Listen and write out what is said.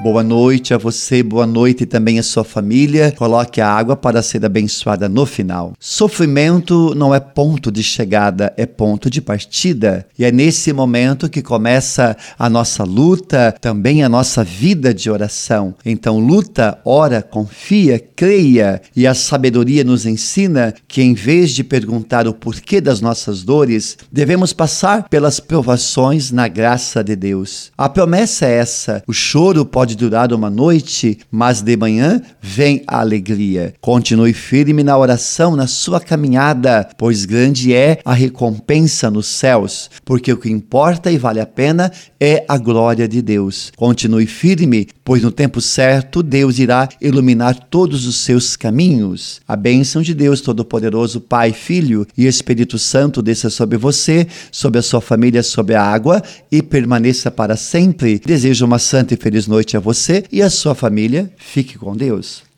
Boa noite a você, boa noite também à sua família. Coloque a água para ser abençoada no final. Sofrimento não é ponto de chegada, é ponto de partida. E é nesse momento que começa a nossa luta, também a nossa vida de oração. Então, luta, ora, confia, creia. E a sabedoria nos ensina que, em vez de perguntar o porquê das nossas dores, devemos passar pelas provações na graça de Deus. A promessa é essa: o choro pode pode durar uma noite, mas de manhã vem a alegria. Continue firme na oração, na sua caminhada, pois grande é a recompensa nos céus, porque o que importa e vale a pena é a glória de Deus. Continue firme, pois no tempo certo Deus irá iluminar todos os seus caminhos. A bênção de Deus Todo-Poderoso, Pai, Filho e Espírito Santo desça sobre você, sobre a sua família, sobre a água e permaneça para sempre. Desejo uma santa e feliz noite a você e a sua família. Fique com Deus.